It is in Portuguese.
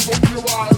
when you are.